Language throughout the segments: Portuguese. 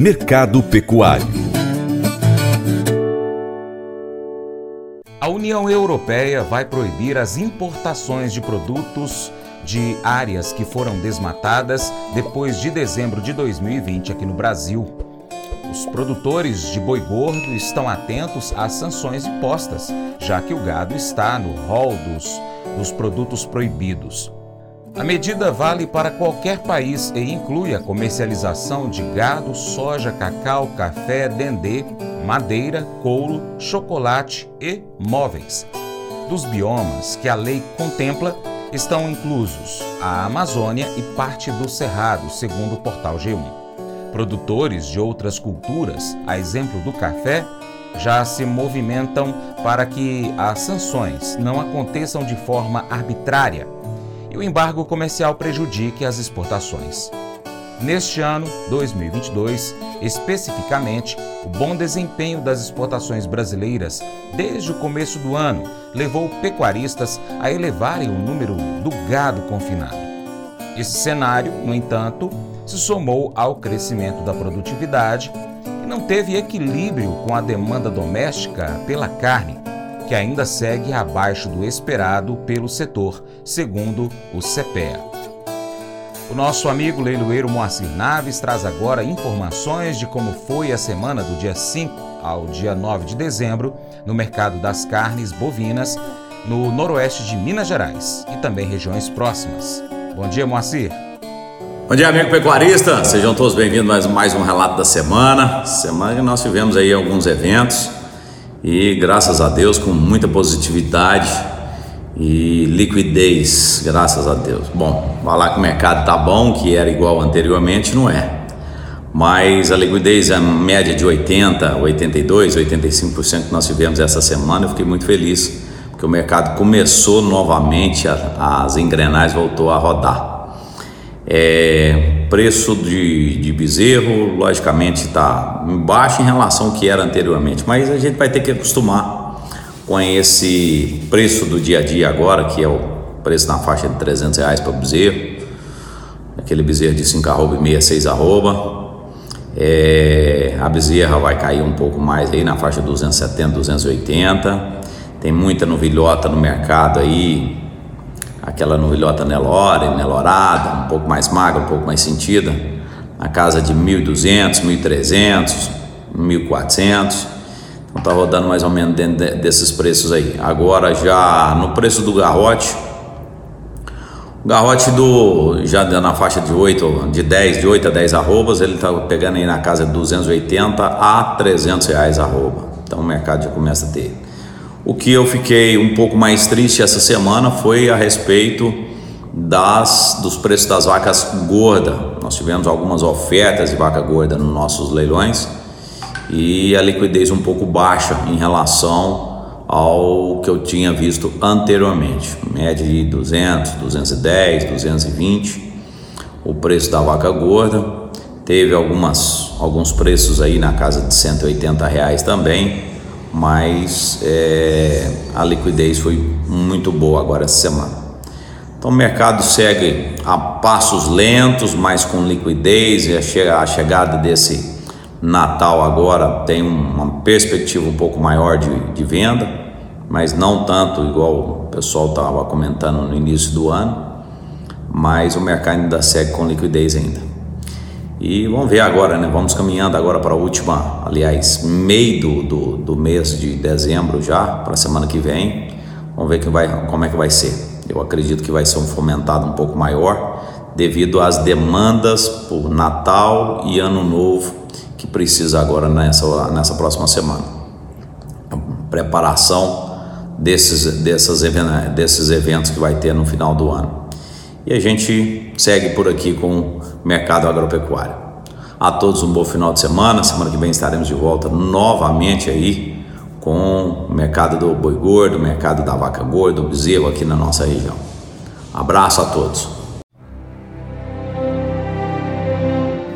Mercado Pecuário A União Europeia vai proibir as importações de produtos de áreas que foram desmatadas depois de dezembro de 2020 aqui no Brasil. Os produtores de boi gordo estão atentos às sanções impostas, já que o gado está no rol dos, dos produtos proibidos. A medida vale para qualquer país e inclui a comercialização de gado, soja, cacau, café, dendê, madeira, couro, chocolate e móveis. Dos biomas que a lei contempla estão inclusos a Amazônia e parte do Cerrado, segundo o portal G1. Produtores de outras culturas, a exemplo do café, já se movimentam para que as sanções não aconteçam de forma arbitrária e o embargo comercial prejudique as exportações. Neste ano, 2022, especificamente, o bom desempenho das exportações brasileiras desde o começo do ano levou pecuaristas a elevarem o número do gado confinado. Esse cenário, no entanto, se somou ao crescimento da produtividade e não teve equilíbrio com a demanda doméstica pela carne, que ainda segue abaixo do esperado pelo setor, segundo o CPEA. O nosso amigo leiloeiro Moacir Naves traz agora informações de como foi a semana do dia 5 ao dia 9 de dezembro no mercado das carnes bovinas no noroeste de Minas Gerais e também regiões próximas. Bom dia, Moacir. Bom dia, amigo pecuarista. Sejam todos bem-vindos a mais, um relato da semana. Semana que nós tivemos aí alguns eventos e graças a Deus com muita positividade e liquidez, graças a Deus. Bom, falar que o mercado tá bom, que era igual anteriormente, não é. Mas a liquidez é média de 80, 82, 85% que nós tivemos essa semana, eu fiquei muito feliz, porque o mercado começou novamente, as engrenagens voltou a rodar. É, preço de, de bezerro, logicamente, está baixo em relação ao que era anteriormente, mas a gente vai ter que acostumar com esse preço do dia a dia agora, que é o preço na faixa de 300 reais para o bezerro, aquele bezerro de 5 arroba e meia, 6 arroba. É, a bezerra vai cair um pouco mais aí na faixa de 270, 280. Tem muita novilhota no mercado aí, aquela novilhota Nelore, Nelorada, um pouco mais magra, um pouco mais sentida, na casa de 1.200, 1.300, 1.400. Então tá rodando mais ou menos dentro desses preços aí. Agora já no preço do garrote, o garrote do já na faixa de 8, de 10, de 8 a 10 arrobas, ele tá pegando aí na casa de 280 a 300 reais arroba. Então o mercado já começa a ter o que eu fiquei um pouco mais triste essa semana foi a respeito das, dos preços das vacas gordas. Nós tivemos algumas ofertas de vaca gorda nos nossos leilões e a liquidez um pouco baixa em relação ao que eu tinha visto anteriormente, média de 200, 210, 220, o preço da vaca gorda. Teve algumas, alguns preços aí na casa de 180 reais também mas é, a liquidez foi muito boa agora essa semana. Então o mercado segue a passos lentos, mas com liquidez e a chegada desse Natal agora tem uma perspectiva um pouco maior de, de venda, mas não tanto igual o pessoal estava comentando no início do ano, mas o mercado ainda segue com liquidez ainda. E vamos ver agora, né? Vamos caminhando agora para a última, aliás, meio do, do, do mês de dezembro já, para a semana que vem. Vamos ver que vai, como é que vai ser. Eu acredito que vai ser um fomentado um pouco maior devido às demandas por Natal e Ano Novo que precisa agora nessa, nessa próxima semana. Preparação desses, dessas, desses eventos que vai ter no final do ano. E a gente segue por aqui com mercado agropecuário. A todos um bom final de semana. Semana que vem estaremos de volta novamente aí com o mercado do boi gordo, o mercado da vaca gorda, o bezerro aqui na nossa região. Abraço a todos.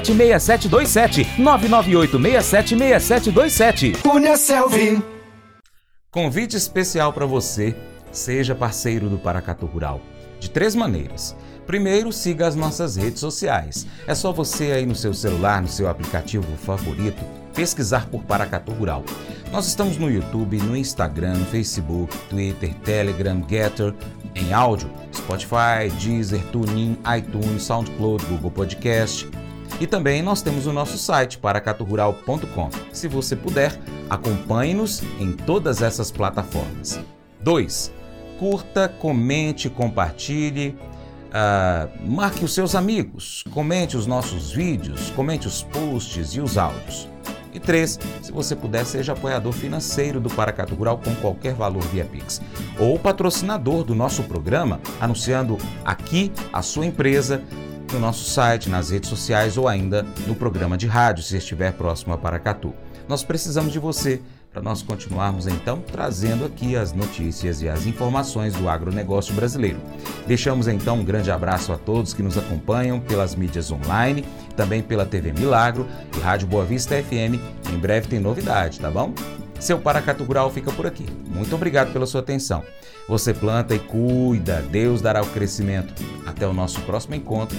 998676727. 998676727. Cunha Selvi. Convite especial para você. Seja parceiro do Paracatu Rural. De três maneiras. Primeiro, siga as nossas redes sociais. É só você aí no seu celular, no seu aplicativo favorito, pesquisar por Paracatu Rural. Nós estamos no YouTube, no Instagram, no Facebook, Twitter, Telegram, Getter, em áudio, Spotify, Deezer, TuneIn, iTunes, SoundCloud, Google Podcast, e também nós temos o nosso site, paracaturural.com. Se você puder, acompanhe-nos em todas essas plataformas. 2. Curta, comente, compartilhe, uh, marque os seus amigos, comente os nossos vídeos, comente os posts e os áudios. E 3. Se você puder, seja apoiador financeiro do Paracatu Rural com qualquer valor via Pix. Ou patrocinador do nosso programa, anunciando aqui a sua empresa no nosso site, nas redes sociais ou ainda no programa de rádio, se estiver próximo a Paracatu. Nós precisamos de você para nós continuarmos então trazendo aqui as notícias e as informações do agronegócio brasileiro. Deixamos então um grande abraço a todos que nos acompanham pelas mídias online, também pela TV Milagro e Rádio Boa Vista FM. Em breve tem novidade, tá bom? Seu Paracatu Rural fica por aqui. Muito obrigado pela sua atenção. Você planta e cuida, Deus dará o crescimento. Até o nosso próximo encontro.